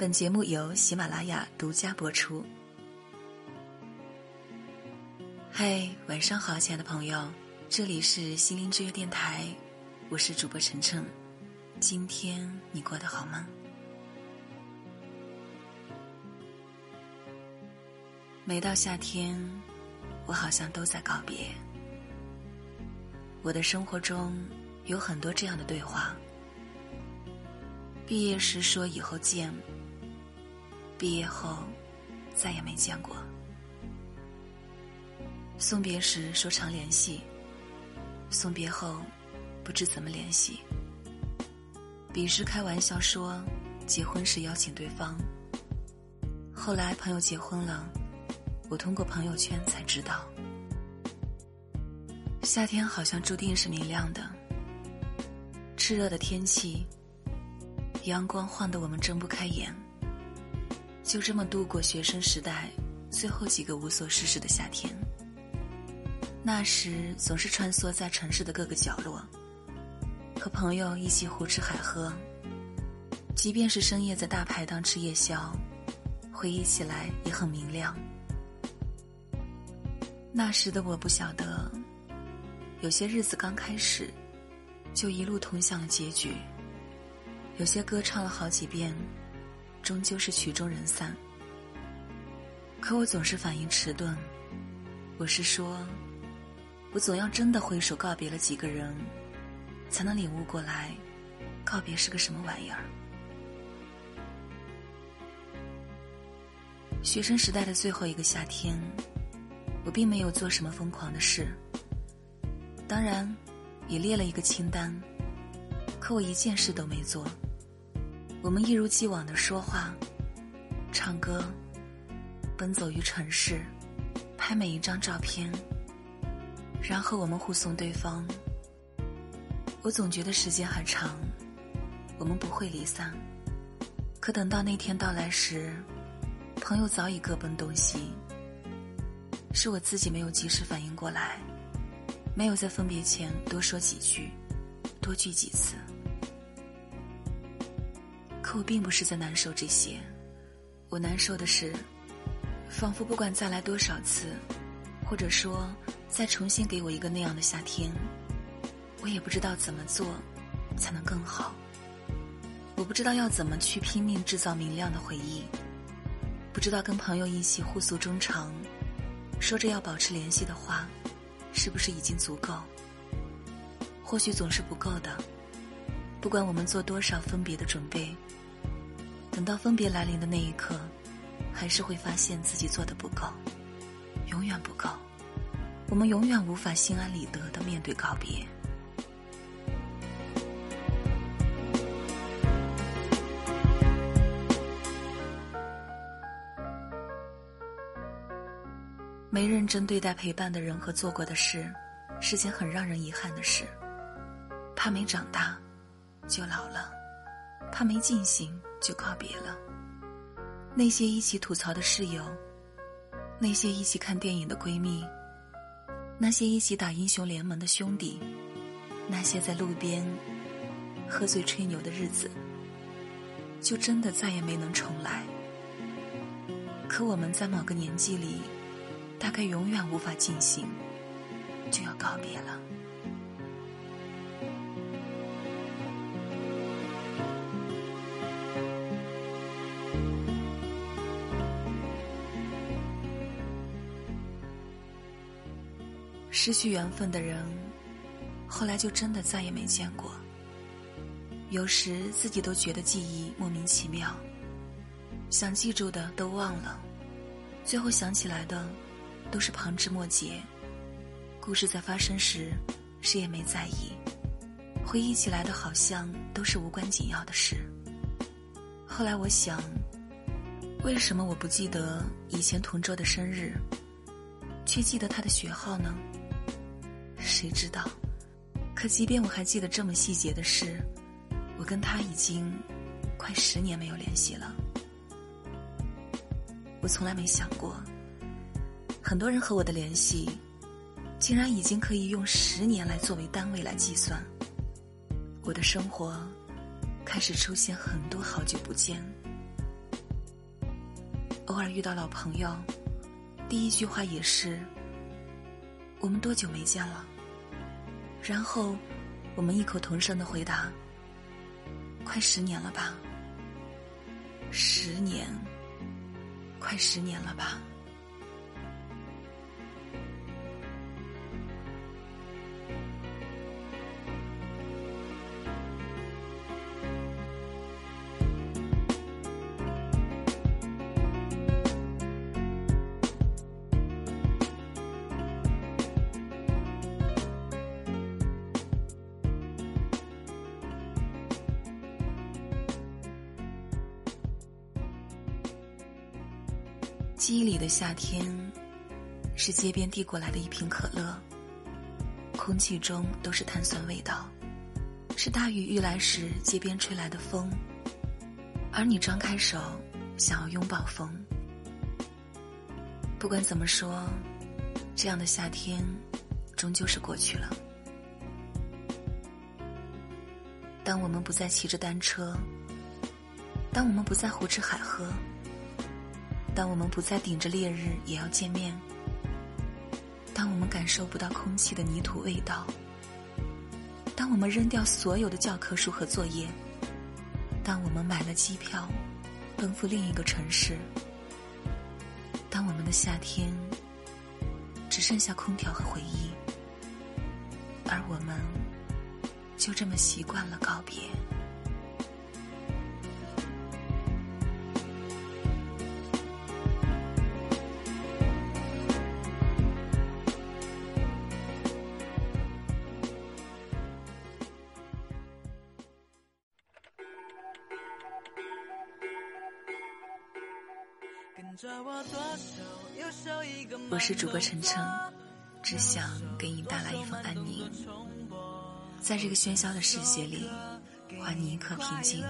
本节目由喜马拉雅独家播出。嗨，晚上好，亲爱的朋友，这里是心灵之约电台，我是主播晨晨。今天你过得好吗？每到夏天，我好像都在告别。我的生活中有很多这样的对话。毕业时说以后见，毕业后再也没见过。送别时说常联系，送别后不知怎么联系。彼时开玩笑说结婚时邀请对方，后来朋友结婚了，我通过朋友圈才知道。夏天好像注定是明亮的，炽热的天气。阳光晃得我们睁不开眼，就这么度过学生时代最后几个无所事事的夏天。那时总是穿梭在城市的各个角落，和朋友一起胡吃海喝，即便是深夜在大排档吃夜宵，回忆起来也很明亮。那时的我不晓得，有些日子刚开始，就一路通向了结局。有些歌唱了好几遍，终究是曲终人散。可我总是反应迟钝，我是说，我总要真的挥手告别了几个人，才能领悟过来，告别是个什么玩意儿。学生时代的最后一个夏天，我并没有做什么疯狂的事，当然，也列了一个清单，可我一件事都没做。我们一如既往的说话、唱歌、奔走于城市，拍每一张照片，然后我们护送对方。我总觉得时间还长，我们不会离散。可等到那天到来时，朋友早已各奔东西。是我自己没有及时反应过来，没有在分别前多说几句，多聚几次。可我并不是在难受这些，我难受的是，仿佛不管再来多少次，或者说再重新给我一个那样的夏天，我也不知道怎么做才能更好。我不知道要怎么去拼命制造明亮的回忆，不知道跟朋友一起互诉衷肠，说着要保持联系的话，是不是已经足够？或许总是不够的。不管我们做多少分别的准备。等到分别来临的那一刻，还是会发现自己做的不够，永远不够。我们永远无法心安理得的面对告别。没认真对待陪伴的人和做过的事，是件很让人遗憾的事。怕没长大，就老了；怕没进行。就告别了。那些一起吐槽的室友，那些一起看电影的闺蜜，那些一起打英雄联盟的兄弟，那些在路边喝醉吹牛的日子，就真的再也没能重来。可我们在某个年纪里，大概永远无法进行，就要告别了。失去缘分的人，后来就真的再也没见过。有时自己都觉得记忆莫名其妙，想记住的都忘了，最后想起来的都是旁枝末节。故事在发生时，谁也没在意，回忆起来的好像都是无关紧要的事。后来我想，为什么我不记得以前同桌的生日，却记得他的学号呢？谁知道？可即便我还记得这么细节的事，我跟他已经快十年没有联系了。我从来没想过，很多人和我的联系，竟然已经可以用十年来作为单位来计算。我的生活开始出现很多好久不见，偶尔遇到老朋友，第一句话也是“我们多久没见了？”然后我们异口同声的回答：“快十年了吧？十年，快十年了吧？”记忆里的夏天，是街边递过来的一瓶可乐，空气中都是碳酸味道，是大雨欲来时街边吹来的风，而你张开手想要拥抱风。不管怎么说，这样的夏天终究是过去了。当我们不再骑着单车，当我们不再胡吃海喝。当我们不再顶着烈日也要见面，当我们感受不到空气的泥土味道，当我们扔掉所有的教科书和作业，当我们买了机票，奔赴另一个城市，当我们的夏天只剩下空调和回忆，而我们就这么习惯了告别。我是主播晨晨，只想给你带来一份安宁。在这个喧嚣的世界里，还你一颗平静。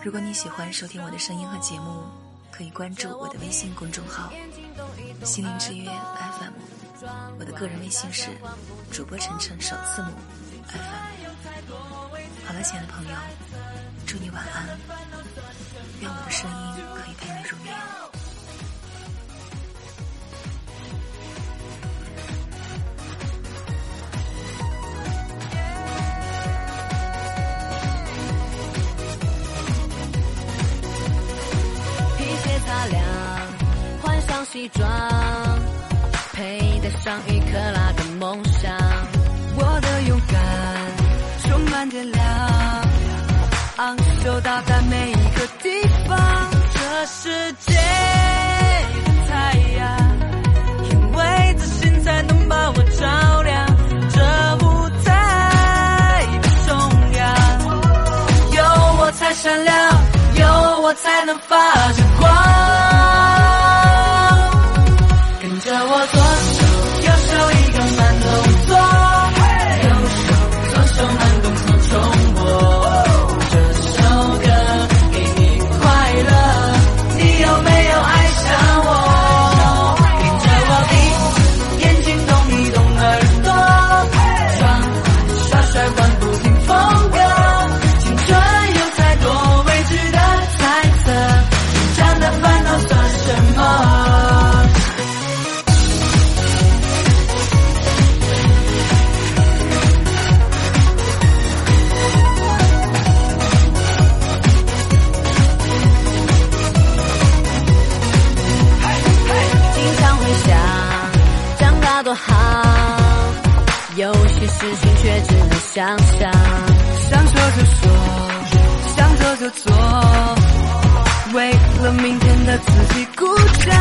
如果你喜欢收听我的声音和节目，可以关注我的微信公众号“心灵之约 FM”。我的个人微信是主播晨晨首字母 FM。好了，亲爱的朋友，祝你晚安。愿我的声音西装，佩戴上一克拉的梦想。我的勇敢充满电量，昂首到达每一个地方。这世界的太阳，因为自信才能把我照亮。这舞台的中央，有我才闪亮，有我才能发着光。让我做想想，想说就说，想做就做，为了明天的自己鼓掌。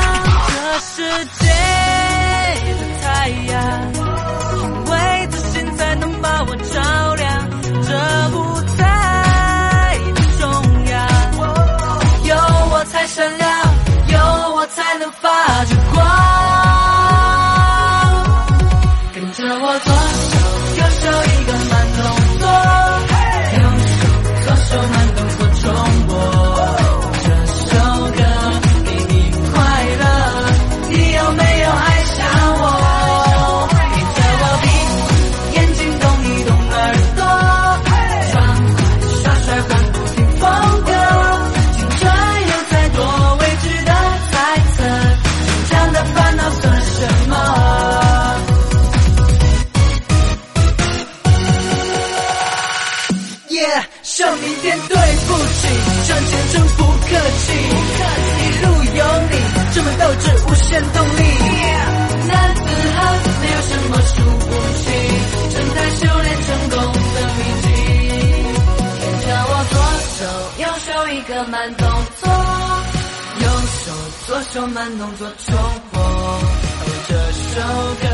这世界的太阳，因为自信才能把我照亮。志，无限动力。男子汉没有什么输不起，正在修炼成功的秘籍。叫我左手右手一个慢动作，右手左手慢动作重播。这首歌。